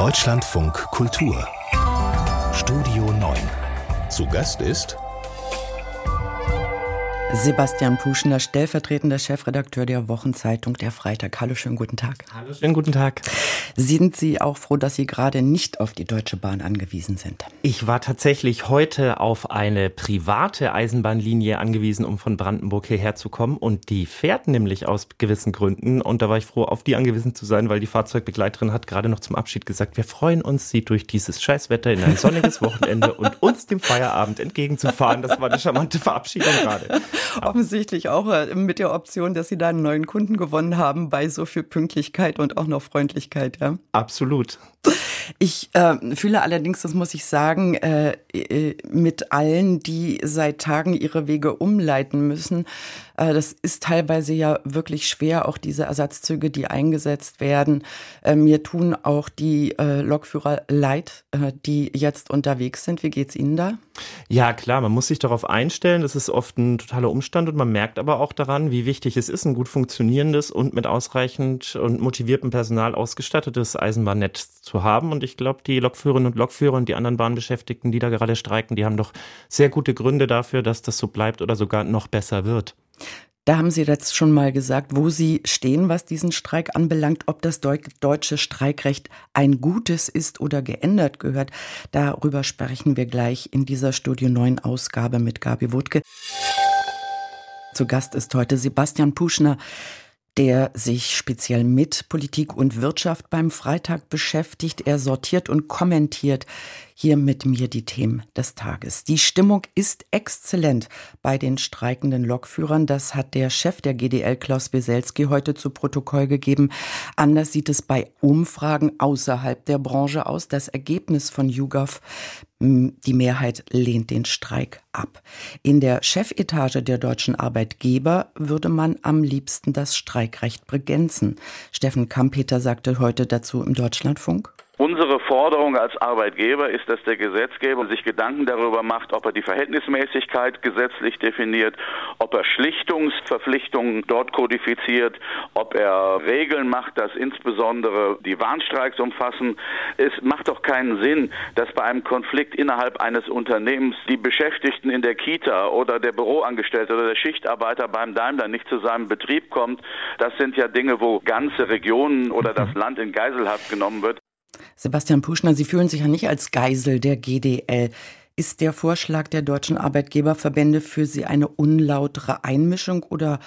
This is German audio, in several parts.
Deutschlandfunk Kultur Studio 9 Zu Gast ist Sebastian Puschner, stellvertretender Chefredakteur der Wochenzeitung Der Freitag. Hallo, schönen guten Tag. Hallo, schönen guten Tag. Sind Sie auch froh, dass Sie gerade nicht auf die Deutsche Bahn angewiesen sind? Ich war tatsächlich heute auf eine private Eisenbahnlinie angewiesen, um von Brandenburg hierher zu kommen. Und die fährt nämlich aus gewissen Gründen. Und da war ich froh, auf die angewiesen zu sein, weil die Fahrzeugbegleiterin hat gerade noch zum Abschied gesagt, wir freuen uns, Sie durch dieses Scheißwetter in ein sonniges Wochenende und uns dem Feierabend entgegenzufahren. Das war eine charmante Verabschiedung gerade. Offensichtlich auch äh, mit der Option, dass Sie da einen neuen Kunden gewonnen haben bei so viel Pünktlichkeit und auch noch Freundlichkeit. Ja? Absolut. Ich äh, fühle allerdings, das muss ich sagen, äh, äh, mit allen, die seit Tagen ihre Wege umleiten müssen. Äh, das ist teilweise ja wirklich schwer, auch diese Ersatzzüge, die eingesetzt werden. Äh, mir tun auch die äh, Lokführer leid, die jetzt unterwegs sind. Wie geht's Ihnen da? Ja, klar, man muss sich darauf einstellen. Das ist oft ein totaler Umstand und man merkt aber auch daran, wie wichtig es ist, ein gut funktionierendes und mit ausreichend und motiviertem Personal ausgestattetes Eisenbahnnetz zu haben. Und ich glaube, die Lokführerinnen und Lokführer und die anderen Bahnbeschäftigten, die da gerade streiken, die haben doch sehr gute Gründe dafür, dass das so bleibt oder sogar noch besser wird. Da haben Sie jetzt schon mal gesagt, wo Sie stehen, was diesen Streik anbelangt, ob das deutsche Streikrecht ein gutes ist oder geändert gehört. Darüber sprechen wir gleich in dieser Studio 9 Ausgabe mit Gabi Wutke. Zu Gast ist heute Sebastian Puschner, der sich speziell mit Politik und Wirtschaft beim Freitag beschäftigt. Er sortiert und kommentiert hier mit mir die Themen des Tages. Die Stimmung ist exzellent bei den streikenden Lokführern. Das hat der Chef der GDL, Klaus Weselski, heute zu Protokoll gegeben. Anders sieht es bei Umfragen außerhalb der Branche aus. Das Ergebnis von YouGov die Mehrheit lehnt den Streik ab. In der Chefetage der deutschen Arbeitgeber würde man am liebsten das Streikrecht begrenzen. Steffen Kampeter sagte heute dazu im Deutschlandfunk. Unsere Forderung als Arbeitgeber ist, dass der Gesetzgeber sich Gedanken darüber macht, ob er die Verhältnismäßigkeit gesetzlich definiert, ob er Schlichtungsverpflichtungen dort kodifiziert, ob er Regeln macht, dass insbesondere die Warnstreiks umfassen. Es macht doch keinen Sinn, dass bei einem Konflikt innerhalb eines Unternehmens die Beschäftigten in der Kita oder der Büroangestellte oder der Schichtarbeiter beim Daimler nicht zu seinem Betrieb kommt. Das sind ja Dinge, wo ganze Regionen oder das Land in Geiselhaft genommen wird. Sebastian Puschner, Sie fühlen sich ja nicht als Geisel der GDL. Ist der Vorschlag der deutschen Arbeitgeberverbände für Sie eine unlautere Einmischung oder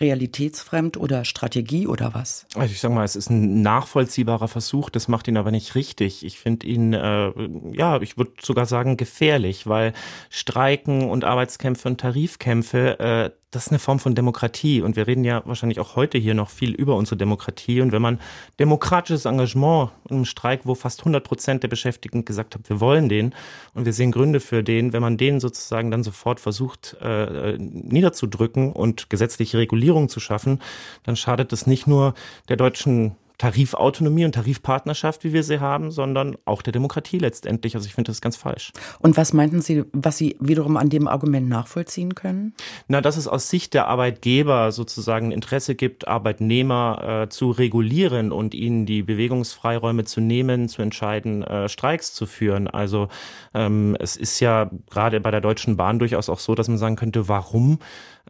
realitätsfremd oder Strategie oder was? Also ich sage mal, es ist ein nachvollziehbarer Versuch, das macht ihn aber nicht richtig. Ich finde ihn, äh, ja, ich würde sogar sagen, gefährlich, weil Streiken und Arbeitskämpfe und Tarifkämpfe, äh, das ist eine Form von Demokratie. Und wir reden ja wahrscheinlich auch heute hier noch viel über unsere Demokratie. Und wenn man demokratisches Engagement im Streik, wo fast 100 Prozent der Beschäftigten gesagt haben, wir wollen den und wir sehen Gründe für den, wenn man den sozusagen dann sofort versucht äh, niederzudrücken und gesetzliche Regulierung zu schaffen, dann schadet das nicht nur der deutschen Tarifautonomie und Tarifpartnerschaft, wie wir sie haben, sondern auch der Demokratie letztendlich. Also ich finde das ganz falsch. Und was meinten Sie, was Sie wiederum an dem Argument nachvollziehen können? Na, dass es aus Sicht der Arbeitgeber sozusagen Interesse gibt, Arbeitnehmer äh, zu regulieren und ihnen die Bewegungsfreiräume zu nehmen, zu entscheiden, äh, Streiks zu führen. Also ähm, es ist ja gerade bei der Deutschen Bahn durchaus auch so, dass man sagen könnte, warum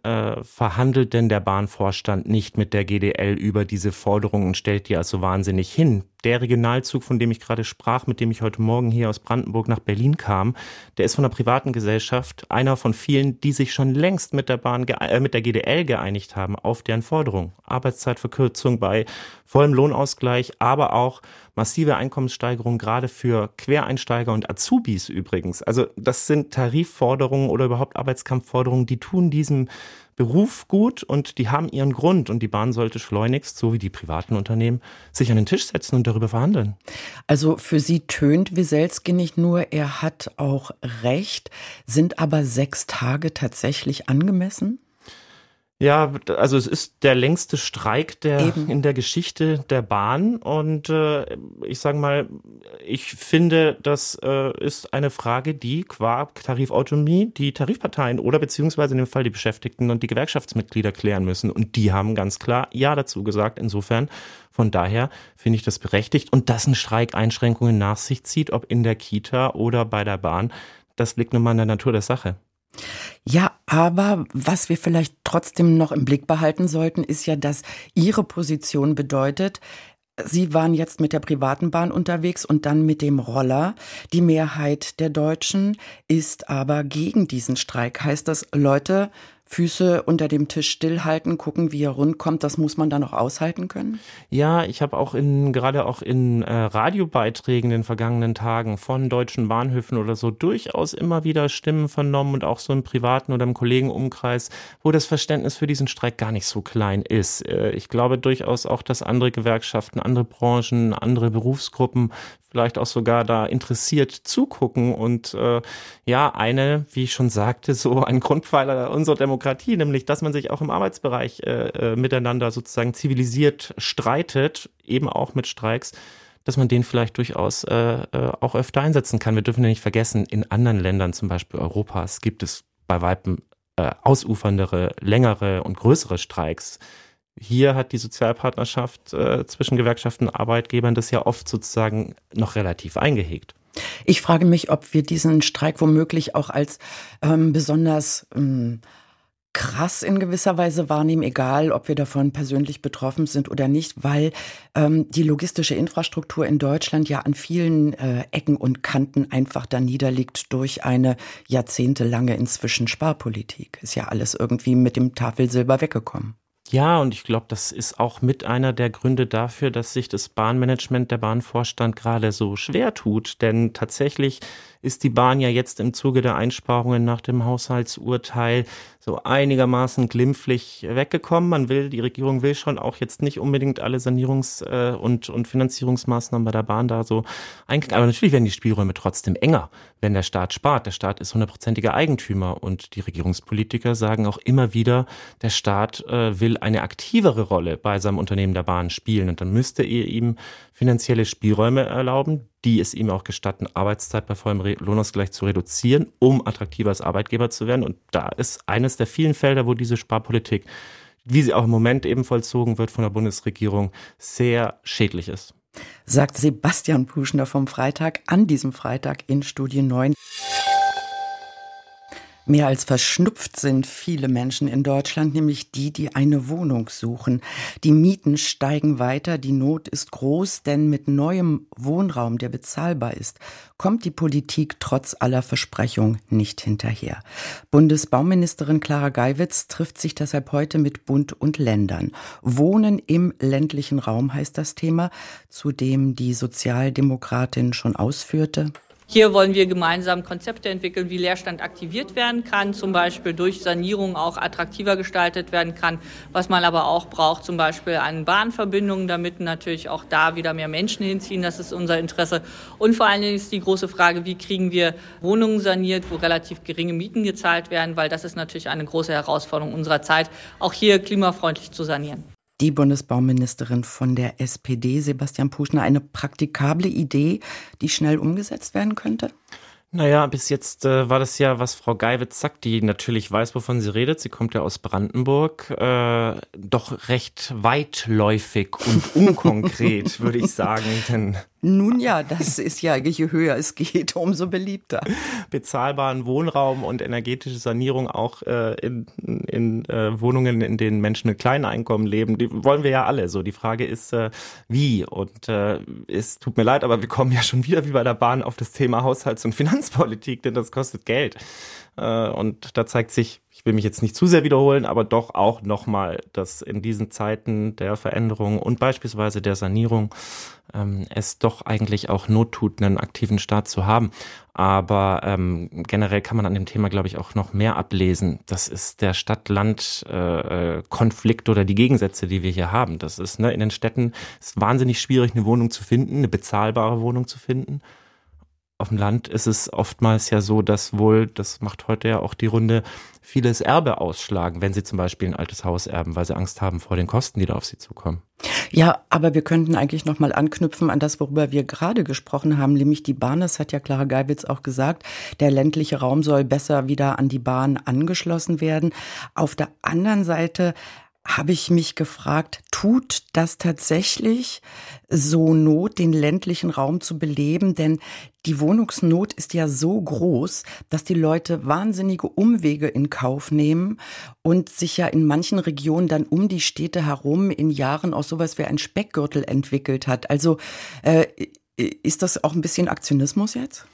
äh, verhandelt denn der Bahnvorstand nicht mit der GDL über diese Forderungen und stellt die also wahnsinnig hin? Der Regionalzug, von dem ich gerade sprach, mit dem ich heute Morgen hier aus Brandenburg nach Berlin kam, der ist von einer privaten Gesellschaft, einer von vielen, die sich schon längst mit der Bahn, äh, mit der GDL geeinigt haben auf deren Forderung. Arbeitszeitverkürzung bei vollem Lohnausgleich, aber auch massive Einkommenssteigerung gerade für Quereinsteiger und Azubis übrigens. Also das sind Tarifforderungen oder überhaupt Arbeitskampfforderungen, die tun diesem Beruf gut und die haben ihren Grund und die Bahn sollte schleunigst, so wie die privaten Unternehmen, sich an den Tisch setzen und darüber verhandeln. Also für Sie tönt Wieselski nicht nur, er hat auch recht, sind aber sechs Tage tatsächlich angemessen? Ja, also es ist der längste Streik der Eben. in der Geschichte der Bahn und äh, ich sage mal, ich finde, das äh, ist eine Frage, die qua Tarifautonomie die Tarifparteien oder beziehungsweise in dem Fall die Beschäftigten und die Gewerkschaftsmitglieder klären müssen und die haben ganz klar ja dazu gesagt. Insofern von daher finde ich das berechtigt und dass ein Streik Einschränkungen nach sich zieht, ob in der Kita oder bei der Bahn, das liegt nun mal in der Natur der Sache. Ja, aber was wir vielleicht trotzdem noch im Blick behalten sollten, ist ja, dass Ihre Position bedeutet, Sie waren jetzt mit der privaten Bahn unterwegs und dann mit dem Roller. Die Mehrheit der Deutschen ist aber gegen diesen Streik. Heißt das, Leute, Füße unter dem Tisch stillhalten, gucken, wie er rund kommt, das muss man dann auch aushalten können? Ja, ich habe auch in gerade auch in äh, Radiobeiträgen in den vergangenen Tagen von deutschen Bahnhöfen oder so durchaus immer wieder Stimmen vernommen und auch so im privaten oder im Kollegenumkreis, wo das Verständnis für diesen Streik gar nicht so klein ist. Äh, ich glaube durchaus auch, dass andere Gewerkschaften, andere Branchen, andere Berufsgruppen vielleicht auch sogar da interessiert zugucken und äh, ja, eine, wie ich schon sagte, so ein Grundpfeiler unserer Demokratie, nämlich, dass man sich auch im Arbeitsbereich äh, äh, miteinander sozusagen zivilisiert streitet, eben auch mit Streiks, dass man den vielleicht durchaus äh, äh, auch öfter einsetzen kann. Wir dürfen ja nicht vergessen, in anderen Ländern, zum Beispiel Europas, gibt es bei Weitem äh, ausuferndere, längere und größere Streiks hier hat die Sozialpartnerschaft äh, zwischen Gewerkschaften und Arbeitgebern das ja oft sozusagen noch relativ eingehegt. Ich frage mich, ob wir diesen Streik womöglich auch als ähm, besonders ähm, krass in gewisser Weise wahrnehmen, egal ob wir davon persönlich betroffen sind oder nicht, weil ähm, die logistische Infrastruktur in Deutschland ja an vielen äh, Ecken und Kanten einfach da niederliegt durch eine jahrzehntelange inzwischen Sparpolitik. Ist ja alles irgendwie mit dem Tafelsilber weggekommen. Ja, und ich glaube, das ist auch mit einer der Gründe dafür, dass sich das Bahnmanagement, der Bahnvorstand gerade so schwer tut. Denn tatsächlich ist die Bahn ja jetzt im Zuge der Einsparungen nach dem Haushaltsurteil so einigermaßen glimpflich weggekommen. Man will, die Regierung will schon auch jetzt nicht unbedingt alle Sanierungs- äh, und, und Finanzierungsmaßnahmen bei der Bahn da so einkriegen. Aber natürlich werden die Spielräume trotzdem enger, wenn der Staat spart. Der Staat ist hundertprozentiger Eigentümer und die Regierungspolitiker sagen auch immer wieder, der Staat äh, will eine aktivere Rolle bei seinem Unternehmen der Bahn spielen und dann müsste ihr ihm finanzielle Spielräume erlauben, die es ihm auch gestatten, Arbeitszeit bei vollem Lohnausgleich zu reduzieren, um attraktiver als Arbeitgeber zu werden. Und da ist eines der vielen Felder, wo diese Sparpolitik, wie sie auch im Moment eben vollzogen wird von der Bundesregierung, sehr schädlich ist. Sagt Sebastian Puschner vom Freitag an diesem Freitag in Studie 9. Mehr als verschnupft sind viele Menschen in Deutschland, nämlich die, die eine Wohnung suchen. Die Mieten steigen weiter, die Not ist groß, denn mit neuem Wohnraum, der bezahlbar ist, kommt die Politik trotz aller Versprechungen nicht hinterher. Bundesbauministerin Clara Geiwitz trifft sich deshalb heute mit Bund und Ländern. Wohnen im ländlichen Raum heißt das Thema, zu dem die Sozialdemokratin schon ausführte. Hier wollen wir gemeinsam Konzepte entwickeln, wie Leerstand aktiviert werden kann, zum Beispiel durch Sanierung auch attraktiver gestaltet werden kann. Was man aber auch braucht, zum Beispiel an Bahnverbindungen, damit natürlich auch da wieder mehr Menschen hinziehen. Das ist unser Interesse. Und vor allen Dingen ist die große Frage, wie kriegen wir Wohnungen saniert, wo relativ geringe Mieten gezahlt werden, weil das ist natürlich eine große Herausforderung unserer Zeit, auch hier klimafreundlich zu sanieren die Bundesbauministerin von der SPD, Sebastian Puschner, eine praktikable Idee, die schnell umgesetzt werden könnte? Naja, bis jetzt äh, war das ja, was Frau Geiwitz sagt, die natürlich weiß, wovon sie redet. Sie kommt ja aus Brandenburg, äh, doch recht weitläufig und unkonkret, würde ich sagen. Denn nun ja, das ist ja, je höher es geht, umso beliebter. Bezahlbaren Wohnraum und energetische Sanierung auch äh, in, in äh, Wohnungen, in denen Menschen mit kleinen Einkommen leben, die wollen wir ja alle. So, die Frage ist, äh, wie? Und äh, es tut mir leid, aber wir kommen ja schon wieder wie bei der Bahn auf das Thema Haushalts- und Finanzpolitik, denn das kostet Geld. Äh, und da zeigt sich, ich will mich jetzt nicht zu sehr wiederholen, aber doch auch nochmal, dass in diesen Zeiten der Veränderung und beispielsweise der Sanierung ähm, es doch eigentlich auch Not tut, einen aktiven Staat zu haben. Aber ähm, generell kann man an dem Thema, glaube ich, auch noch mehr ablesen. Das ist der Stadt-Land-Konflikt äh, oder die Gegensätze, die wir hier haben. Das ist ne, in den Städten ist wahnsinnig schwierig, eine Wohnung zu finden, eine bezahlbare Wohnung zu finden. Auf dem Land ist es oftmals ja so, dass wohl, das macht heute ja auch die Runde, vieles Erbe ausschlagen, wenn sie zum Beispiel ein altes Haus erben, weil sie Angst haben vor den Kosten, die da auf sie zukommen. Ja, aber wir könnten eigentlich noch mal anknüpfen an das, worüber wir gerade gesprochen haben, nämlich die Bahn. Das hat ja Clara Geiwitz auch gesagt. Der ländliche Raum soll besser wieder an die Bahn angeschlossen werden. Auf der anderen Seite habe ich mich gefragt, tut das tatsächlich so Not, den ländlichen Raum zu beleben? Denn die Wohnungsnot ist ja so groß, dass die Leute wahnsinnige Umwege in Kauf nehmen und sich ja in manchen Regionen dann um die Städte herum in Jahren auch sowas wie ein Speckgürtel entwickelt hat. Also äh, ist das auch ein bisschen Aktionismus jetzt?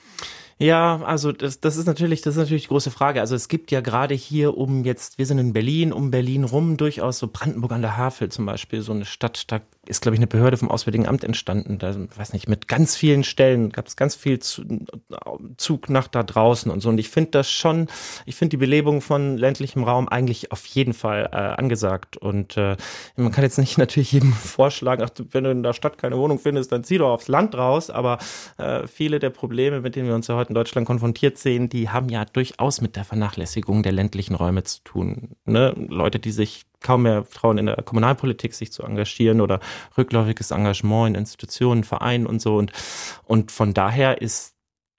Ja, also das, das ist natürlich, das ist natürlich die große Frage. Also es gibt ja gerade hier um jetzt, wir sind in Berlin, um Berlin rum durchaus so Brandenburg an der Havel zum Beispiel, so eine Stadt, da ist, glaube ich, eine Behörde vom Auswärtigen Amt entstanden. Da, weiß nicht, mit ganz vielen Stellen gab es ganz viel Zug nach da draußen und so. Und ich finde das schon, ich finde die Belebung von ländlichem Raum eigentlich auf jeden Fall äh, angesagt. Und äh, man kann jetzt nicht natürlich jedem vorschlagen, ach, wenn du in der Stadt keine Wohnung findest, dann zieh doch aufs Land raus. Aber äh, viele der Probleme, mit denen wir uns ja heute in Deutschland konfrontiert sehen, die haben ja durchaus mit der Vernachlässigung der ländlichen Räume zu tun. Ne? Leute, die sich kaum mehr trauen, in der Kommunalpolitik sich zu engagieren oder rückläufiges Engagement in Institutionen, Vereinen und so. Und, und von daher ist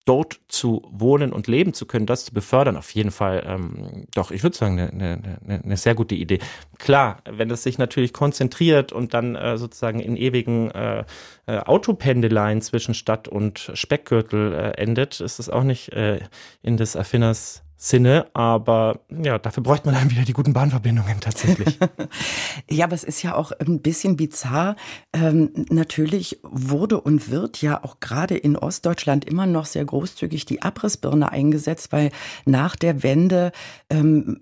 dort zu wohnen und leben zu können, das zu befördern, auf jeden Fall ähm, doch, ich würde sagen, eine, eine, eine sehr gute Idee. Klar, wenn es sich natürlich konzentriert und dann äh, sozusagen in ewigen äh, äh, Autopendeleien zwischen Stadt und Speckgürtel äh, endet, ist es auch nicht äh, in des Erfinders Sinne, aber ja, dafür bräuchte man dann wieder die guten Bahnverbindungen tatsächlich. ja, aber es ist ja auch ein bisschen bizarr. Ähm, natürlich wurde und wird ja auch gerade in Ostdeutschland immer noch sehr großzügig die Abrissbirne eingesetzt, weil nach der Wende ähm,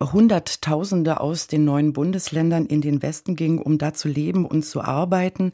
Hunderttausende aus den neuen Bundesländern in den Westen gingen, um da zu leben und zu arbeiten.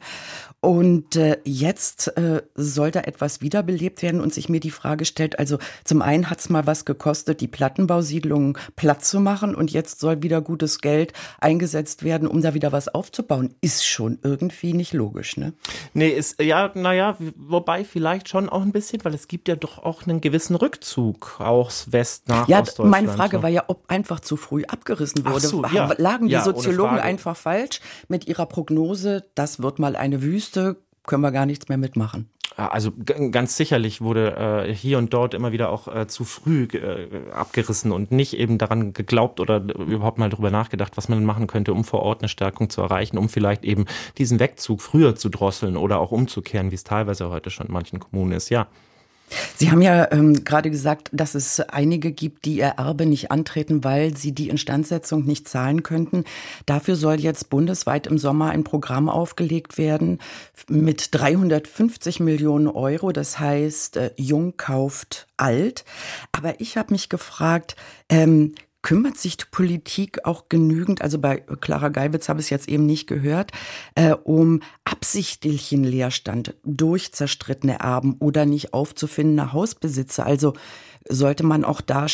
Und äh, jetzt äh, soll da etwas wiederbelebt werden und sich mir die Frage stellt, also zum einen hat es mal was gekostet, die Plattenbausiedlungen platt zu machen und jetzt soll wieder gutes Geld eingesetzt werden, um da wieder was aufzubauen. Ist schon irgendwie nicht logisch, ne? Nee, ist, ja, naja, wobei vielleicht schon auch ein bisschen, weil es gibt ja doch auch einen gewissen Rückzug aus West nach ja, Ostdeutschland. Meine Frage war ja, ob einfach zu früh abgerissen wurde. So, ja. Lagen die ja, Soziologen einfach falsch mit ihrer Prognose, das wird mal eine Wüste, können wir gar nichts mehr mitmachen? Also ganz sicherlich wurde äh, hier und dort immer wieder auch äh, zu früh äh, abgerissen und nicht eben daran geglaubt oder überhaupt mal darüber nachgedacht, was man machen könnte, um vor Ort eine Stärkung zu erreichen, um vielleicht eben diesen Wegzug früher zu drosseln oder auch umzukehren, wie es teilweise heute schon in manchen Kommunen ist. Ja. Sie haben ja ähm, gerade gesagt, dass es einige gibt, die ihr Erbe nicht antreten, weil sie die Instandsetzung nicht zahlen könnten. Dafür soll jetzt bundesweit im Sommer ein Programm aufgelegt werden mit 350 Millionen Euro. Das heißt, äh, Jung kauft alt. Aber ich habe mich gefragt, ähm, kümmert sich die Politik auch genügend, also bei Clara Geiwitz habe ich es jetzt eben nicht gehört, äh, um absichtlichen Leerstand durch zerstrittene Erben oder nicht aufzufindende Hausbesitzer? Also sollte man auch da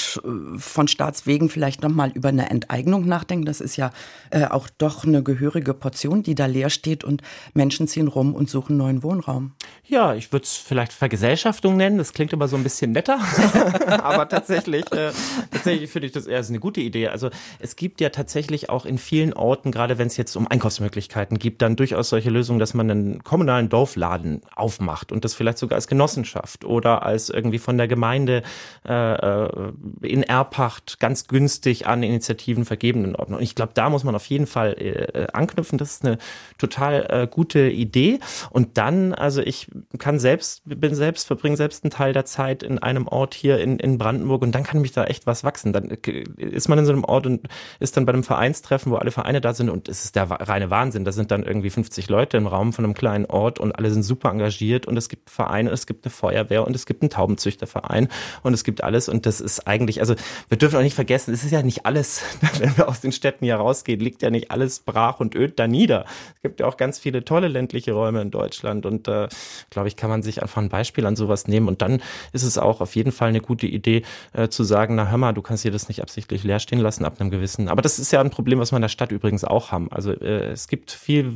von Staatswegen vielleicht nochmal über eine Enteignung nachdenken. Das ist ja äh, auch doch eine gehörige Portion, die da leer steht und Menschen ziehen rum und suchen neuen Wohnraum. Ja, ich würde es vielleicht Vergesellschaftung nennen. Das klingt aber so ein bisschen netter. aber tatsächlich, äh, tatsächlich finde ich das eher eine gute Idee. Also es gibt ja tatsächlich auch in vielen Orten, gerade wenn es jetzt um Einkaufsmöglichkeiten gibt, dann durchaus solche Lösungen, dass man einen kommunalen Dorfladen aufmacht und das vielleicht sogar als Genossenschaft oder als irgendwie von der Gemeinde äh, äh, in Erbpacht ganz günstig an Initiativen vergebenen Orten. Und ich glaube, da muss man auf jeden Fall äh, anknüpfen. Das ist eine total äh, gute Idee. Und dann, also ich kann selbst, bin selbst, verbringe selbst einen Teil der Zeit in einem Ort hier in, in Brandenburg und dann kann mich da echt was wachsen. Dann äh, ist man in so einem Ort und ist dann bei einem Vereinstreffen, wo alle Vereine da sind und es ist der reine Wahnsinn. Da sind dann irgendwie 50 Leute im Raum von einem kleinen Ort und alle sind super engagiert und es gibt Vereine, es gibt eine Feuerwehr und es gibt einen Taubenzüchterverein und es gibt gibt alles und das ist eigentlich, also wir dürfen auch nicht vergessen, es ist ja nicht alles, wenn wir aus den Städten hier rausgehen, liegt ja nicht alles brach und öd da nieder. Es gibt ja auch ganz viele tolle ländliche Räume in Deutschland und äh, glaube ich, kann man sich einfach ein Beispiel an sowas nehmen. Und dann ist es auch auf jeden Fall eine gute Idee äh, zu sagen, na hör mal, du kannst hier das nicht absichtlich leer stehen lassen ab einem gewissen. Aber das ist ja ein Problem, was wir in der Stadt übrigens auch haben. Also äh, es gibt viel,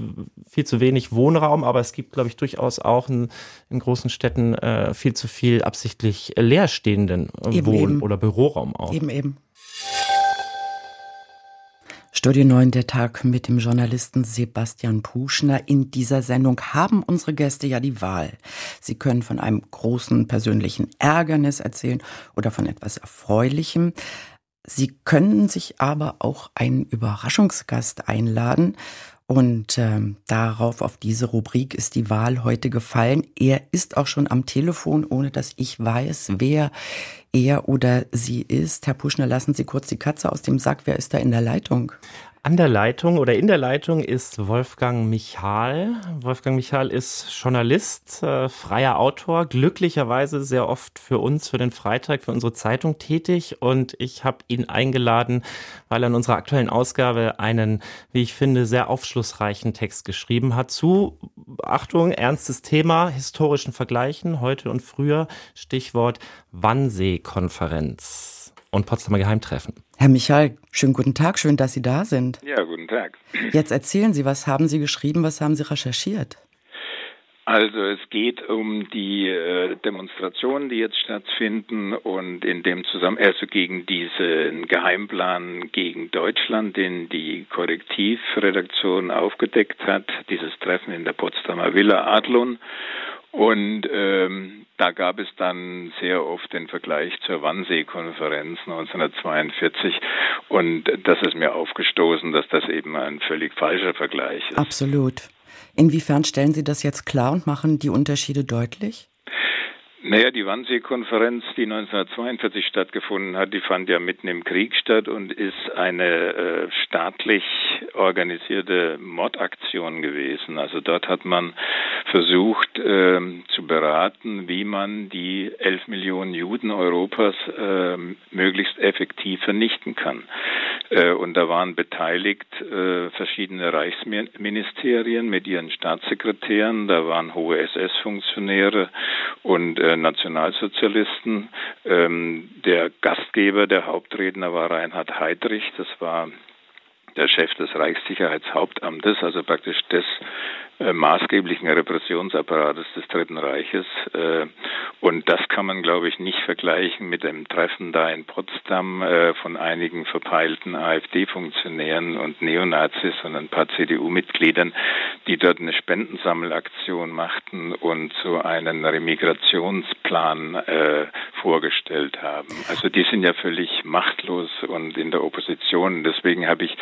viel zu wenig Wohnraum, aber es gibt, glaube ich, durchaus auch in, in großen Städten äh, viel zu viel absichtlich leerstehenden Wohn- eben. oder Büroraum auch. Eben, eben. Studio 9, der Tag mit dem Journalisten Sebastian Puschner. In dieser Sendung haben unsere Gäste ja die Wahl. Sie können von einem großen persönlichen Ärgernis erzählen oder von etwas Erfreulichem. Sie können sich aber auch einen Überraschungsgast einladen. Und ähm, darauf, auf diese Rubrik ist die Wahl heute gefallen. Er ist auch schon am Telefon, ohne dass ich weiß, wer er oder sie ist. Herr Puschner, lassen Sie kurz die Katze aus dem Sack. Wer ist da in der Leitung? An der Leitung oder in der Leitung ist Wolfgang Michal. Wolfgang Michal ist Journalist, äh, freier Autor, glücklicherweise sehr oft für uns, für den Freitag, für unsere Zeitung tätig. Und ich habe ihn eingeladen, weil er in unserer aktuellen Ausgabe einen, wie ich finde, sehr aufschlussreichen Text geschrieben hat zu, Achtung, ernstes Thema, historischen Vergleichen, heute und früher, Stichwort Wannsee-Konferenz und Potsdamer Geheimtreffen. Herr Michael, schönen guten Tag, schön, dass Sie da sind. Ja, guten Tag. Jetzt erzählen Sie, was haben Sie geschrieben, was haben Sie recherchiert? Also es geht um die äh, Demonstrationen, die jetzt stattfinden und in dem Zusammenhang also gegen diesen Geheimplan gegen Deutschland, den die Korrektivredaktion aufgedeckt hat, dieses Treffen in der Potsdamer Villa Adlon und ähm, da gab es dann sehr oft den Vergleich zur Wannsee-Konferenz 1942. Und das ist mir aufgestoßen, dass das eben ein völlig falscher Vergleich ist. Absolut. Inwiefern stellen Sie das jetzt klar und machen die Unterschiede deutlich? Naja, die Wannsee-Konferenz, die 1942 stattgefunden hat, die fand ja mitten im Krieg statt und ist eine äh, staatlich organisierte Mordaktion gewesen. Also dort hat man versucht äh, zu beraten, wie man die elf Millionen Juden Europas äh, möglichst effektiv vernichten kann. Äh, und da waren beteiligt äh, verschiedene Reichsministerien mit ihren Staatssekretären, da waren hohe SS-Funktionäre und äh, Nationalsozialisten. Ähm, der Gastgeber, der Hauptredner war Reinhard Heydrich, das war der Chef des Reichssicherheitshauptamtes, also praktisch des äh, maßgeblichen Repressionsapparates des Dritten Reiches. Äh, und das kann man, glaube ich, nicht vergleichen mit dem Treffen da in Potsdam äh, von einigen verpeilten AfD-Funktionären und Neonazis und ein paar CDU-Mitgliedern, die dort eine Spendensammelaktion machten und so einen Remigrationsplan äh, vorgestellt haben. Also die sind ja völlig machtlos und in der Opposition. Deswegen habe ich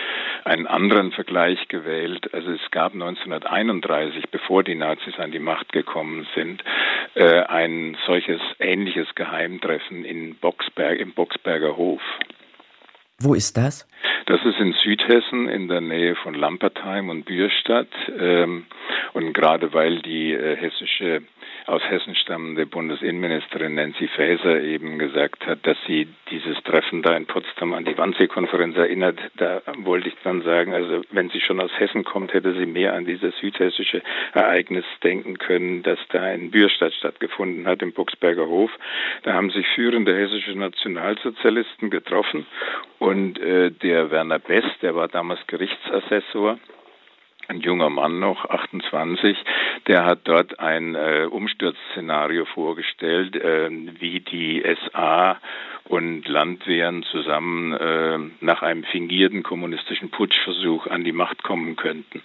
einen anderen Vergleich gewählt. Also es gab 1931, bevor die Nazis an die Macht gekommen sind, äh, ein solches ähnliches Geheimtreffen in Boxberg, im Boxberger Hof. Wo ist das? Das ist in Südhessen in der Nähe von Lampertheim und Bürstadt. Ähm, und gerade weil die äh, hessische aus Hessen stammende Bundesinnenministerin Nancy Faeser eben gesagt hat, dass sie dieses Treffen da in Potsdam an die Wannsee-Konferenz erinnert, da wollte ich dann sagen, also wenn sie schon aus Hessen kommt, hätte sie mehr an dieses südhessische Ereignis denken können, das da in Bürstadt stattgefunden hat, im Buxberger Hof. Da haben sich führende hessische Nationalsozialisten getroffen und äh, der Werner Best, der war damals Gerichtsassessor, ein junger Mann noch, 28, der hat dort ein äh, Umsturzszenario vorgestellt, äh, wie die SA und Landwehren zusammen äh, nach einem fingierten kommunistischen Putschversuch an die Macht kommen könnten.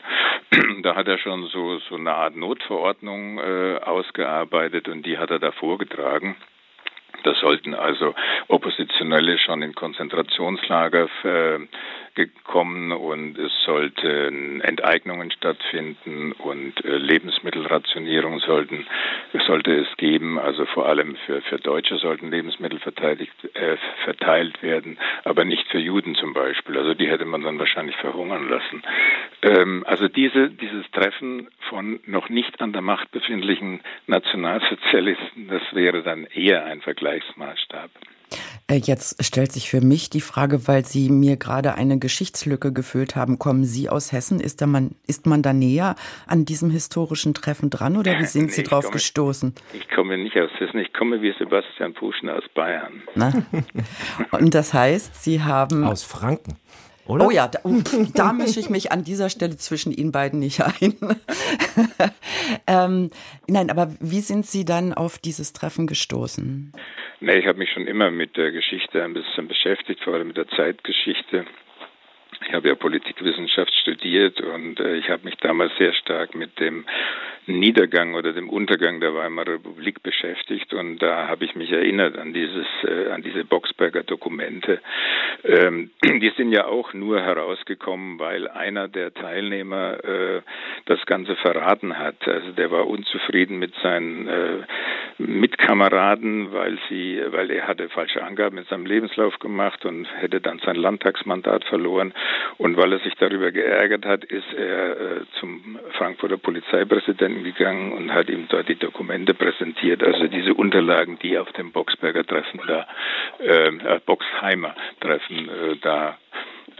da hat er schon so, so eine Art Notverordnung äh, ausgearbeitet und die hat er da vorgetragen. Da sollten also Oppositionelle schon in Konzentrationslager äh, gekommen und es sollten Enteignungen stattfinden und äh, Lebensmittelrationierung sollten, sollte es geben. Also vor allem für, für Deutsche sollten Lebensmittel verteidigt, äh, verteilt werden, aber nicht für Juden zum Beispiel. Also die hätte man dann wahrscheinlich verhungern lassen. Ähm, also diese, dieses Treffen von noch nicht an der Macht befindlichen Nationalsozialisten, das wäre dann eher ein Vergleichsmaßstab. Äh, jetzt stellt sich für mich die Frage, weil Sie mir gerade eine Geschichtslücke gefüllt haben. Kommen Sie aus Hessen? Ist, da man, ist man da näher an diesem historischen Treffen dran oder wie sind nee, Sie drauf komme, gestoßen? Ich komme nicht aus Hessen, ich komme wie Sebastian Puschner aus Bayern. Na? Und das heißt, Sie haben. Aus Franken. Oder? Oh ja, da, uh, da mische ich mich an dieser Stelle zwischen Ihnen beiden nicht ein. ähm, nein, aber wie sind Sie dann auf dieses Treffen gestoßen? Nee, ich habe mich schon immer mit der Geschichte ein bisschen beschäftigt, vor allem mit der Zeitgeschichte. Ich habe ja Politikwissenschaft studiert und äh, ich habe mich damals sehr stark mit dem Niedergang oder dem Untergang der Weimarer Republik beschäftigt und da habe ich mich erinnert an dieses äh, an diese Boxberger Dokumente. Ähm, die sind ja auch nur herausgekommen, weil einer der Teilnehmer äh, das Ganze verraten hat. Also der war unzufrieden mit seinen Mitkameraden, weil sie weil er hatte falsche Angaben in seinem Lebenslauf gemacht und hätte dann sein Landtagsmandat verloren und weil er sich darüber geärgert hat, ist er äh, zum Frankfurter Polizeipräsidenten gegangen und hat ihm dort die Dokumente präsentiert, also diese Unterlagen, die auf dem Boxberger Treffen da, äh, Boxheimer Treffen äh, da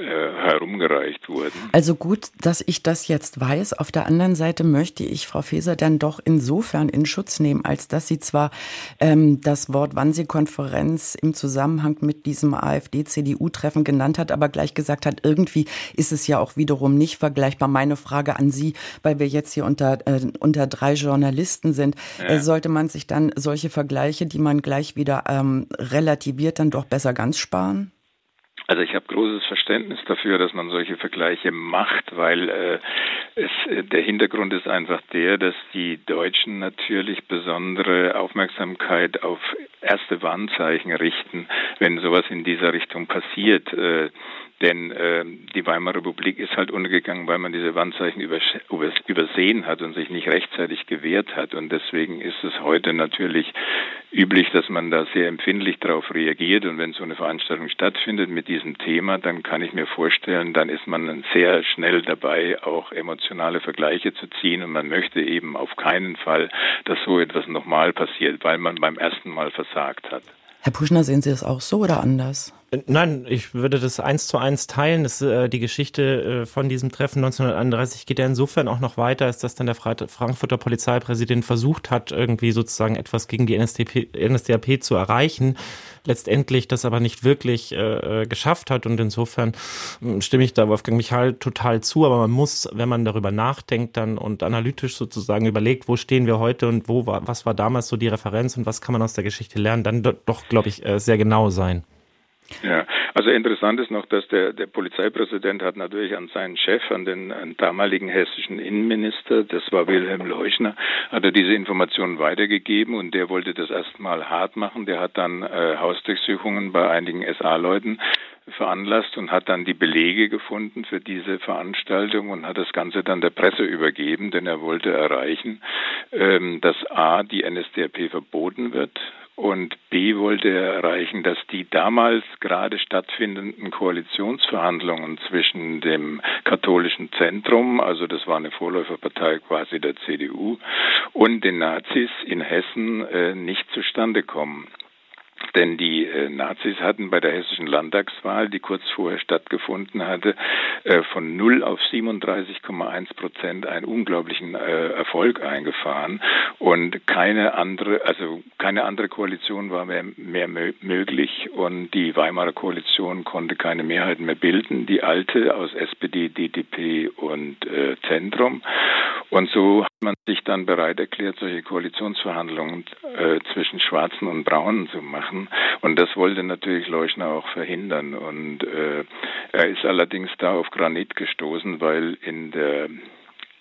äh, herumgereicht wurden. Also gut, dass ich das jetzt weiß. Auf der anderen Seite möchte ich Frau Faeser dann doch insofern in Schutz nehmen, als dass sie zwar ähm, das Wort Wannsee-Konferenz im Zusammenhang mit diesem AfD-CDU-Treffen genannt hat, aber gleich gesagt hat, irgendwie ist es ja auch wiederum nicht vergleichbar. Meine Frage an Sie, weil wir jetzt hier unter, äh, unter drei Journalisten sind, ja. äh, sollte man sich dann solche Vergleiche, die man gleich wieder ähm, relativiert, dann doch besser ganz sparen? Also ich habe großes Verständnis dafür, dass man solche Vergleiche macht, weil äh, es, äh, der Hintergrund ist einfach der, dass die Deutschen natürlich besondere Aufmerksamkeit auf erste Warnzeichen richten, wenn sowas in dieser Richtung passiert. Äh, denn äh, die Weimarer Republik ist halt untergegangen, weil man diese Wandzeichen übersehen hat und sich nicht rechtzeitig gewehrt hat. Und deswegen ist es heute natürlich üblich, dass man da sehr empfindlich darauf reagiert. Und wenn so eine Veranstaltung stattfindet mit diesem Thema, dann kann ich mir vorstellen, dann ist man sehr schnell dabei, auch emotionale Vergleiche zu ziehen. Und man möchte eben auf keinen Fall, dass so etwas nochmal passiert, weil man beim ersten Mal versagt hat. Herr Puschner, sehen Sie das auch so oder anders? Nein, ich würde das eins zu eins teilen. Das, äh, die Geschichte äh, von diesem Treffen 1931 geht ja insofern auch noch weiter, als dass dann der Frankfurter Polizeipräsident versucht hat, irgendwie sozusagen etwas gegen die NSDP, NSDAP zu erreichen, letztendlich das aber nicht wirklich äh, äh geschafft hat. Und insofern hm, stimme ich da Wolfgang Michael total zu. Aber man muss, wenn man darüber nachdenkt dann und analytisch sozusagen überlegt, wo stehen wir heute und wo war, was war damals so die Referenz und was kann man aus der Geschichte lernen, dann doch, glaube ich, äh, sehr genau sein. Ja, also interessant ist noch, dass der, der Polizeipräsident hat natürlich an seinen Chef, an den an damaligen hessischen Innenminister, das war Wilhelm Leuchner, hat er diese Informationen weitergegeben und der wollte das erstmal hart machen. Der hat dann äh, Hausdurchsuchungen bei einigen SA-Leuten veranlasst und hat dann die Belege gefunden für diese Veranstaltung und hat das Ganze dann der Presse übergeben, denn er wollte erreichen, ähm, dass A, die NSDAP verboten wird und B wollte er erreichen, dass die damals gerade stattfindenden Koalitionsverhandlungen zwischen dem katholischen Zentrum, also das war eine Vorläuferpartei quasi der CDU, und den Nazis in Hessen äh, nicht zustande kommen. Denn die äh, Nazis hatten bei der hessischen Landtagswahl, die kurz vorher stattgefunden hatte, äh, von 0 auf 37,1 Prozent einen unglaublichen äh, Erfolg eingefahren und keine andere, also keine andere Koalition war mehr, mehr möglich und die Weimarer Koalition konnte keine Mehrheit mehr bilden. Die alte aus SPD, DDP und Zentrum und so hat man sich dann bereit erklärt, solche Koalitionsverhandlungen zwischen Schwarzen und Braunen zu machen. Und das wollte natürlich Leuschner auch verhindern. Und äh, er ist allerdings da auf Granit gestoßen, weil in der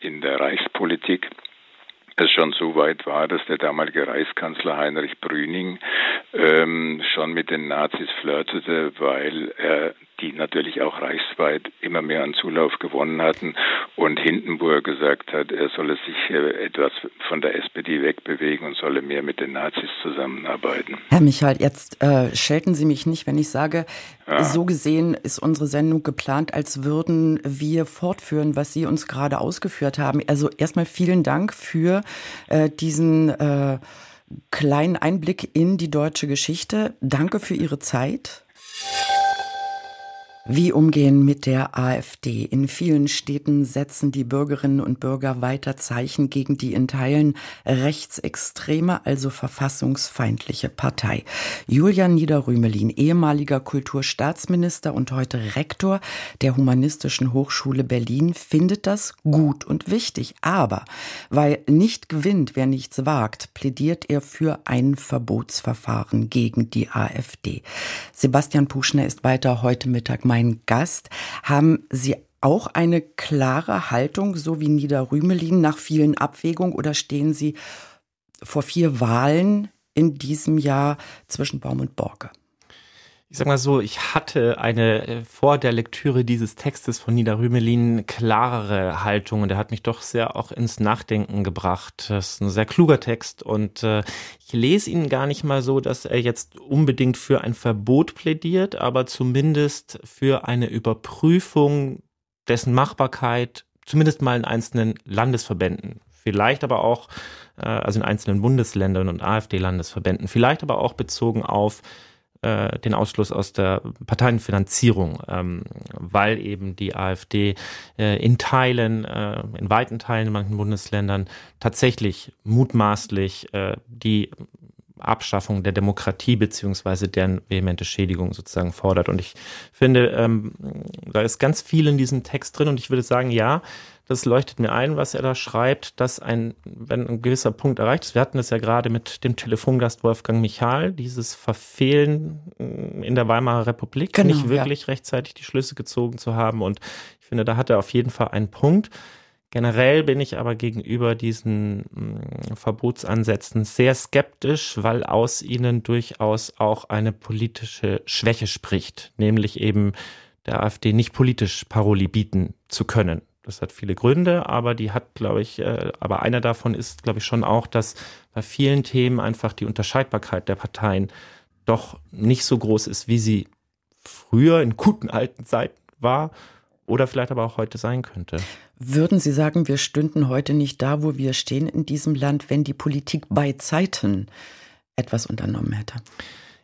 in der Reichspolitik es schon so weit war, dass der damalige Reichskanzler Heinrich Brüning ähm, schon mit den Nazis flirtete, weil er die natürlich auch reichsweit immer mehr an Zulauf gewonnen hatten und Hindenburg gesagt hat, er solle sich äh, etwas von der SPD wegbewegen und solle mehr mit den Nazis zusammenarbeiten. Herr Michael, jetzt äh, schelten Sie mich nicht, wenn ich sage, ja. so gesehen ist unsere Sendung geplant, als würden wir fortführen, was Sie uns gerade ausgeführt haben. Also erstmal vielen Dank für äh, diesen äh, kleinen Einblick in die deutsche Geschichte. Danke für Ihre Zeit. Wie umgehen mit der AfD? In vielen Städten setzen die Bürgerinnen und Bürger weiter Zeichen gegen die in Teilen rechtsextreme, also verfassungsfeindliche Partei. Julian Niederrümelin, ehemaliger Kulturstaatsminister und heute Rektor der Humanistischen Hochschule Berlin, findet das gut und wichtig. Aber weil nicht gewinnt, wer nichts wagt, plädiert er für ein Verbotsverfahren gegen die AfD. Sebastian Puschner ist weiter heute Mittag mein mein Gast. Haben Sie auch eine klare Haltung, so wie Niederrümelin, nach vielen Abwägungen oder stehen Sie vor vier Wahlen in diesem Jahr zwischen Baum und Borke? Ich sag mal so, ich hatte eine äh, vor der Lektüre dieses Textes von Nida Rümelin klarere Haltung und er hat mich doch sehr auch ins Nachdenken gebracht. Das ist ein sehr kluger Text und äh, ich lese ihn gar nicht mal so, dass er jetzt unbedingt für ein Verbot plädiert, aber zumindest für eine Überprüfung dessen Machbarkeit, zumindest mal in einzelnen Landesverbänden. Vielleicht aber auch, äh, also in einzelnen Bundesländern und AfD-Landesverbänden, vielleicht aber auch bezogen auf äh, den Ausschluss aus der Parteienfinanzierung, ähm, weil eben die AfD äh, in Teilen, äh, in weiten Teilen in manchen Bundesländern tatsächlich mutmaßlich äh, die Abschaffung der Demokratie beziehungsweise deren vehemente Schädigung sozusagen fordert. Und ich finde, ähm, da ist ganz viel in diesem Text drin und ich würde sagen, ja, das leuchtet mir ein, was er da schreibt, dass ein, wenn ein gewisser Punkt erreicht ist, wir hatten es ja gerade mit dem Telefongast Wolfgang Michal, dieses Verfehlen mm, in der Weimarer Republik, genau, nicht wirklich ja. rechtzeitig die Schlüsse gezogen zu haben. Und ich finde, da hat er auf jeden Fall einen Punkt. Generell bin ich aber gegenüber diesen mh, mm, Verbotsansätzen sehr skeptisch, weil aus ihnen durchaus auch eine politische Schwäche spricht, nämlich eben der AfD nicht politisch Paroli bieten zu können. Das hat viele Gründe, aber die hat, glaube ich, äh, aber einer davon ist, glaube ich, schon auch, dass bei vielen Themen einfach die Unterscheidbarkeit der Parteien doch nicht so groß ist, wie sie früher in guten alten Zeiten war oder vielleicht aber auch heute sein könnte. Würden Sie sagen, wir stünden heute nicht da, wo wir stehen in diesem Land, wenn die Politik bei Zeiten etwas unternommen hätte?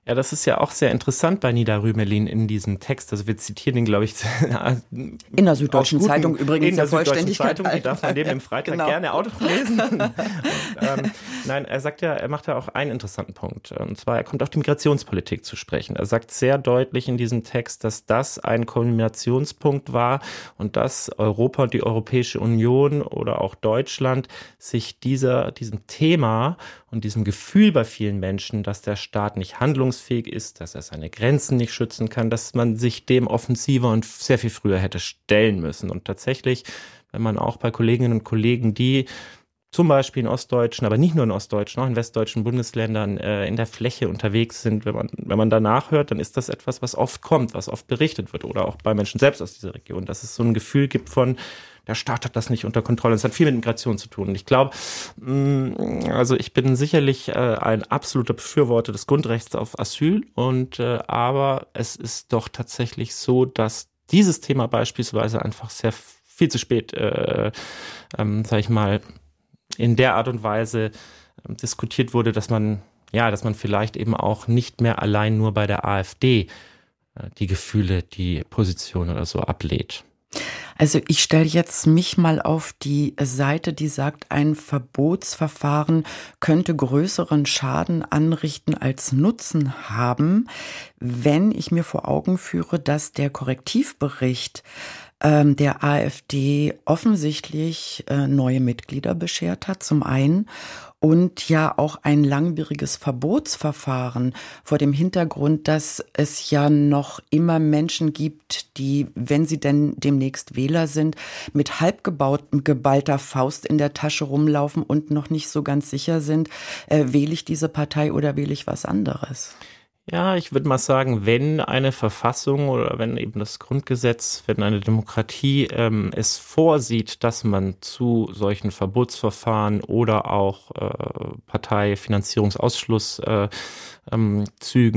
Ja, das ist ja auch sehr interessant bei Nida Rümelin in diesem Text. Also wir zitieren ihn, glaube ich, in der Süddeutschen guten, Zeitung übrigens in der, der Vollständigkeit. Zeitung, die darf man dem im Freitag genau. gerne auch lesen. und, ähm, nein, er sagt ja, er macht ja auch einen interessanten Punkt. Und zwar, er kommt auf die Migrationspolitik zu sprechen. Er sagt sehr deutlich in diesem Text, dass das ein Kombinationspunkt war und dass Europa und die Europäische Union oder auch Deutschland sich dieser, diesem Thema und diesem Gefühl bei vielen Menschen, dass der Staat nicht handlungsfähig ist, dass er seine Grenzen nicht schützen kann, dass man sich dem offensiver und sehr viel früher hätte stellen müssen. Und tatsächlich, wenn man auch bei Kolleginnen und Kollegen, die zum Beispiel in ostdeutschen, aber nicht nur in ostdeutschen, auch in westdeutschen Bundesländern äh, in der Fläche unterwegs sind, wenn man, wenn man danach hört, dann ist das etwas, was oft kommt, was oft berichtet wird oder auch bei Menschen selbst aus dieser Region, dass es so ein Gefühl gibt von, der Staat hat das nicht unter Kontrolle. Es hat viel mit Migration zu tun. Und ich glaube, mm, also ich bin sicherlich äh, ein absoluter Befürworter des Grundrechts auf Asyl und äh, aber es ist doch tatsächlich so, dass dieses Thema beispielsweise einfach sehr viel zu spät, äh, ähm, sag ich mal, in der Art und Weise äh, diskutiert wurde, dass man ja, dass man vielleicht eben auch nicht mehr allein nur bei der AfD äh, die Gefühle, die Position oder so ablehnt. Also ich stelle jetzt mich mal auf die Seite, die sagt, ein Verbotsverfahren könnte größeren Schaden anrichten als Nutzen haben, wenn ich mir vor Augen führe, dass der Korrektivbericht ähm, der AfD offensichtlich äh, neue Mitglieder beschert hat, zum einen und ja auch ein langwieriges Verbotsverfahren vor dem Hintergrund, dass es ja noch immer Menschen gibt, die, wenn sie denn demnächst Wähler sind, mit halb geballter Faust in der Tasche rumlaufen und noch nicht so ganz sicher sind, äh, wähle ich diese Partei oder wähle ich was anderes. Ja, ich würde mal sagen, wenn eine Verfassung oder wenn eben das Grundgesetz, wenn eine Demokratie ähm, es vorsieht, dass man zu solchen Verbotsverfahren oder auch äh, Parteifinanzierungsausschlusszügen äh,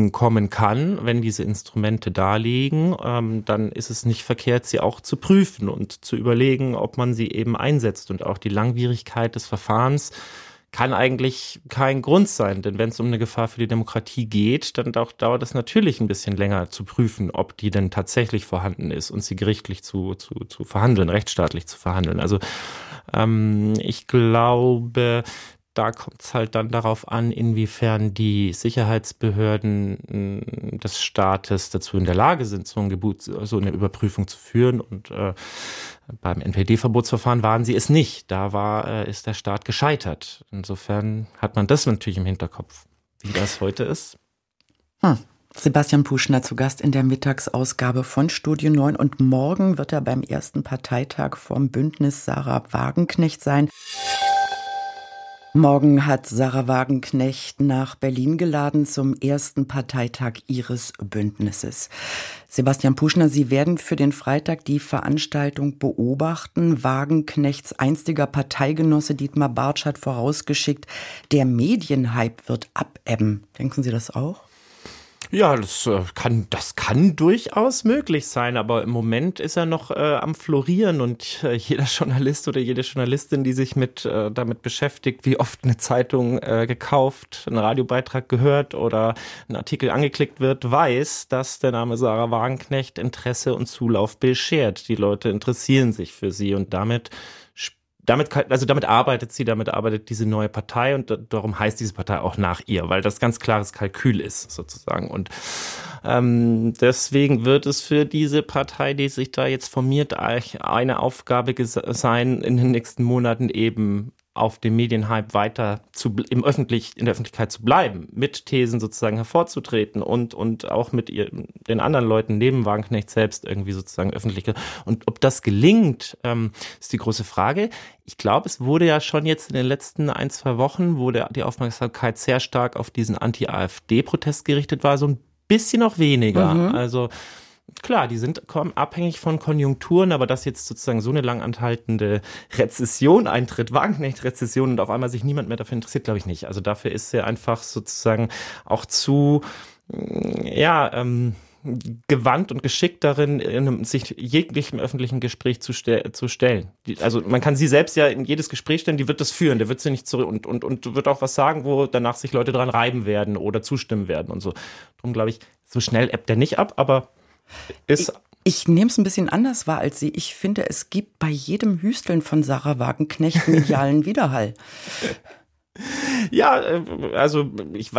ähm, kommen kann, wenn diese Instrumente darliegen, ähm, dann ist es nicht verkehrt, sie auch zu prüfen und zu überlegen, ob man sie eben einsetzt und auch die Langwierigkeit des Verfahrens kann eigentlich kein Grund sein, denn wenn es um eine Gefahr für die Demokratie geht, dann dauert es natürlich ein bisschen länger zu prüfen, ob die denn tatsächlich vorhanden ist und sie gerichtlich zu, zu, zu verhandeln, rechtsstaatlich zu verhandeln. Also ähm, ich glaube, da kommt es halt dann darauf an, inwiefern die Sicherheitsbehörden hm, des Staates dazu in der Lage sind, so, ein Gebot, so eine Überprüfung zu führen. Und äh, beim NPD-Verbotsverfahren waren sie es nicht. Da war, äh, ist der Staat gescheitert. Insofern hat man das natürlich im Hinterkopf. Wie das heute ist. Hm. Sebastian Puschner zu Gast in der Mittagsausgabe von Studio 9 und morgen wird er beim ersten Parteitag vom Bündnis Sarah Wagenknecht sein. Morgen hat Sarah Wagenknecht nach Berlin geladen zum ersten Parteitag ihres Bündnisses. Sebastian Puschner, Sie werden für den Freitag die Veranstaltung beobachten. Wagenknechts einstiger Parteigenosse Dietmar Bartsch hat vorausgeschickt, der Medienhype wird abebben. Denken Sie das auch? Ja, das äh, kann, das kann durchaus möglich sein, aber im Moment ist er noch äh, am Florieren und äh, jeder Journalist oder jede Journalistin, die sich mit äh, damit beschäftigt, wie oft eine Zeitung äh, gekauft, einen Radiobeitrag gehört oder ein Artikel angeklickt wird, weiß, dass der Name Sarah Wagenknecht Interesse und Zulauf beschert. Die Leute interessieren sich für sie und damit damit, also damit arbeitet sie, damit arbeitet diese neue Partei und darum heißt diese Partei auch nach ihr, weil das ganz klares Kalkül ist sozusagen. Und ähm, deswegen wird es für diese Partei, die sich da jetzt formiert, eine Aufgabe sein, in den nächsten Monaten eben auf dem Medienhype weiter zu, im Öffentlich, in der Öffentlichkeit zu bleiben, mit Thesen sozusagen hervorzutreten und, und auch mit ihr, den anderen Leuten neben Wagenknecht selbst irgendwie sozusagen öffentliche. Und ob das gelingt, ähm, ist die große Frage. Ich glaube, es wurde ja schon jetzt in den letzten ein, zwei Wochen, wo der, die Aufmerksamkeit sehr stark auf diesen Anti-AfD-Protest gerichtet war, so ein bisschen noch weniger. Mhm. Also klar, die sind abhängig von Konjunkturen, aber dass jetzt sozusagen so eine lang anhaltende Rezession eintritt, Wagenknecht-Rezession und auf einmal sich niemand mehr dafür interessiert, glaube ich nicht. Also dafür ist er einfach sozusagen auch zu, mm, ja, ähm, gewandt und geschickt darin, sich jeglichem öffentlichen Gespräch zu, ste zu stellen. Die, also man kann sie selbst ja in jedes Gespräch stellen, die wird das führen, der wird sie nicht zurück und, und, und wird auch was sagen, wo danach sich Leute dran reiben werden oder zustimmen werden und so. Darum glaube ich, so schnell ebbt er nicht ab, aber ist ich, ich nehme es ein bisschen anders wahr als Sie. Ich finde, es gibt bei jedem Hüsteln von Sarah Wagenknecht medialen Widerhall. Ja, äh, also ich,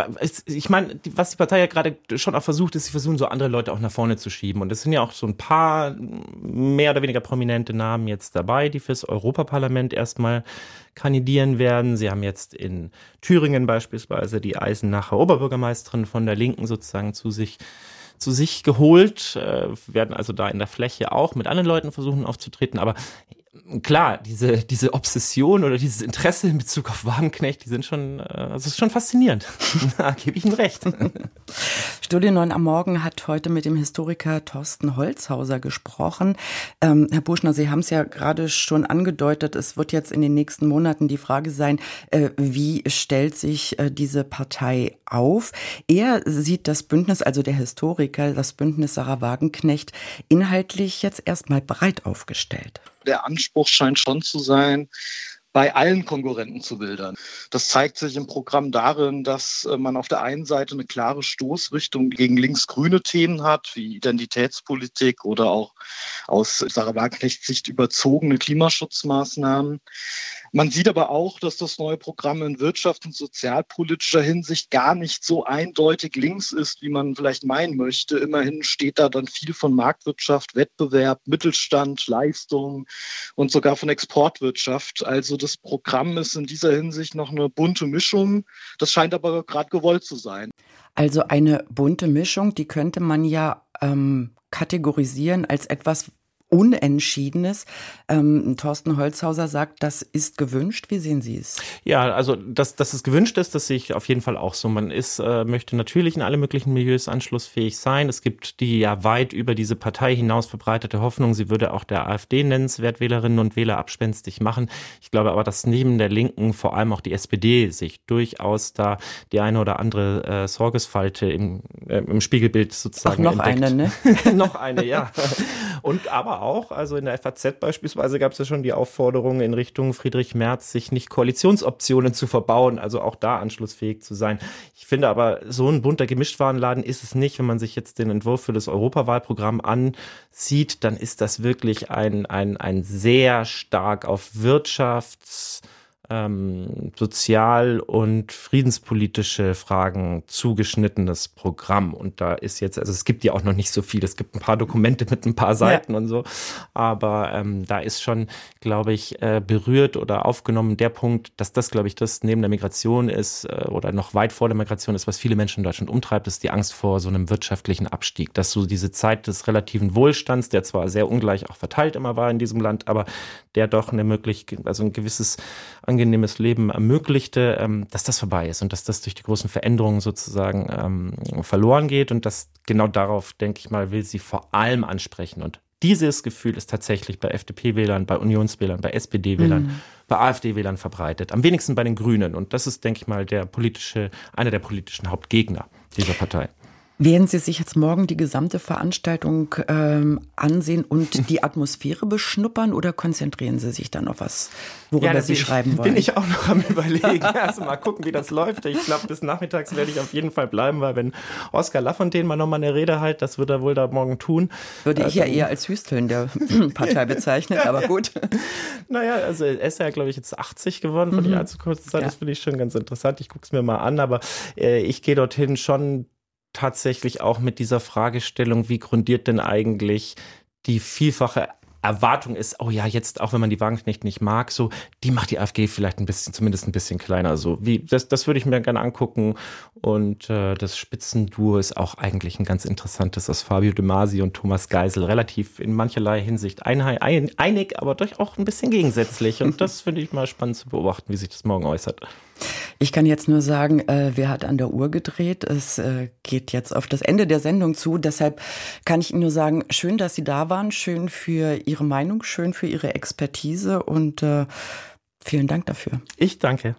ich meine, was die Partei ja gerade schon auch versucht, ist, sie versuchen so andere Leute auch nach vorne zu schieben. Und es sind ja auch so ein paar mehr oder weniger prominente Namen jetzt dabei, die fürs Europaparlament erstmal kandidieren werden. Sie haben jetzt in Thüringen beispielsweise die Eisenacher Oberbürgermeisterin von der Linken sozusagen zu sich zu sich geholt, äh, werden also da in der Fläche auch mit anderen Leuten versuchen aufzutreten. Aber klar, diese, diese Obsession oder dieses Interesse in Bezug auf Wagenknecht, die sind schon, äh, das ist schon faszinierend. da gebe ich Ihnen recht. Studie 9 am Morgen hat heute mit dem Historiker Thorsten Holzhauser gesprochen. Ähm, Herr Buschner, Sie haben es ja gerade schon angedeutet, es wird jetzt in den nächsten Monaten die Frage sein, äh, wie stellt sich äh, diese Partei auf? Er sieht das Bündnis, also der Historiker, das Bündnis Sarah Wagenknecht, inhaltlich jetzt erstmal breit aufgestellt der Anspruch scheint schon zu sein, bei allen Konkurrenten zu wildern. Das zeigt sich im Programm darin, dass äh, man auf der einen Seite eine klare Stoßrichtung gegen linksgrüne Themen hat, wie Identitätspolitik oder auch aus Sarah Wagenknechts Sicht überzogene Klimaschutzmaßnahmen. Man sieht aber auch, dass das neue Programm in wirtschafts- und sozialpolitischer Hinsicht gar nicht so eindeutig links ist, wie man vielleicht meinen möchte. Immerhin steht da dann viel von Marktwirtschaft, Wettbewerb, Mittelstand, Leistung und sogar von Exportwirtschaft. Also das Programm ist in dieser Hinsicht noch eine bunte Mischung. Das scheint aber gerade gewollt zu sein. Also eine bunte Mischung, die könnte man ja ähm, kategorisieren als etwas, Unentschiedenes. Ähm, Thorsten Holzhauser sagt, das ist gewünscht. Wie sehen Sie es? Ja, also dass, dass es gewünscht ist, das sehe ich auf jeden Fall auch so. Man ist, äh, möchte natürlich in alle möglichen Milieus anschlussfähig sein. Es gibt die ja weit über diese Partei hinaus verbreitete Hoffnung, sie würde auch der AfD nennenswert Wählerinnen und Wähler abspenstig machen. Ich glaube aber, dass neben der Linken vor allem auch die SPD sich durchaus da die eine oder andere äh, Sorgesfalte im, äh, im Spiegelbild sozusagen Ach, noch entdeckt. eine, ne? noch eine, ja. Und aber aber auch, also in der FAZ beispielsweise gab es ja schon die Aufforderung in Richtung Friedrich Merz, sich nicht Koalitionsoptionen zu verbauen, also auch da anschlussfähig zu sein. Ich finde aber, so ein bunter Gemischtwarenladen ist es nicht. Wenn man sich jetzt den Entwurf für das Europawahlprogramm ansieht, dann ist das wirklich ein, ein, ein sehr stark auf Wirtschafts- ähm, sozial- und friedenspolitische Fragen zugeschnittenes Programm. Und da ist jetzt, also es gibt ja auch noch nicht so viel. Es gibt ein paar Dokumente mit ein paar Seiten ja. und so. Aber ähm, da ist schon, glaube ich, äh, berührt oder aufgenommen der Punkt, dass das, glaube ich, das neben der Migration ist äh, oder noch weit vor der Migration ist, was viele Menschen in Deutschland umtreibt, ist die Angst vor so einem wirtschaftlichen Abstieg. Dass so diese Zeit des relativen Wohlstands, der zwar sehr ungleich auch verteilt immer war in diesem Land, aber der doch eine Möglichkeit, also ein gewisses angenehmes Leben ermöglichte, ähm, dass das vorbei ist und dass das durch die großen Veränderungen sozusagen ähm, verloren geht und dass genau darauf, denke ich mal, will sie vor allem ansprechen. Und dieses Gefühl ist tatsächlich bei FDP-Wählern, bei Unionswählern, bei SPD-Wählern, mhm. bei AfD-Wählern verbreitet. Am wenigsten bei den Grünen. Und das ist, denke ich mal, der politische, einer der politischen Hauptgegner dieser Partei. Werden Sie sich jetzt morgen die gesamte Veranstaltung ähm, ansehen und die Atmosphäre beschnuppern oder konzentrieren Sie sich dann auf was, worüber ja, Sie schreiben wollen? Bin ich auch noch am überlegen. also mal gucken, wie das läuft. Ich glaube, bis nachmittags werde ich auf jeden Fall bleiben, weil wenn Oskar Lafontaine mal nochmal eine Rede hält, das wird er wohl da morgen tun. Würde ich ja ähm, eher als Hüsteln der Partei bezeichnen, aber gut. naja, also er ist ja, glaube ich, jetzt 80 geworden von mhm. allzu kurzer Zeit. Ja. Das finde ich schon ganz interessant. Ich gucke es mir mal an, aber äh, ich gehe dorthin schon tatsächlich auch mit dieser Fragestellung, wie grundiert denn eigentlich die vielfache Erwartung ist, oh ja, jetzt, auch wenn man die Wagenknecht nicht mag, so, die macht die AfG vielleicht ein bisschen, zumindest ein bisschen kleiner. So, wie, das, das würde ich mir gerne angucken. Und äh, das Spitzenduo ist auch eigentlich ein ganz interessantes aus Fabio De Masi und Thomas Geisel. Relativ in mancherlei Hinsicht ein, ein, einig, aber doch auch ein bisschen gegensätzlich. Und das finde ich mal spannend zu beobachten, wie sich das morgen äußert. Ich kann jetzt nur sagen, äh, wer hat an der Uhr gedreht? Es äh, geht jetzt auf das Ende der Sendung zu. Deshalb kann ich Ihnen nur sagen, schön, dass Sie da waren, schön für Ihre Meinung, schön für Ihre Expertise und äh, vielen Dank dafür. Ich danke.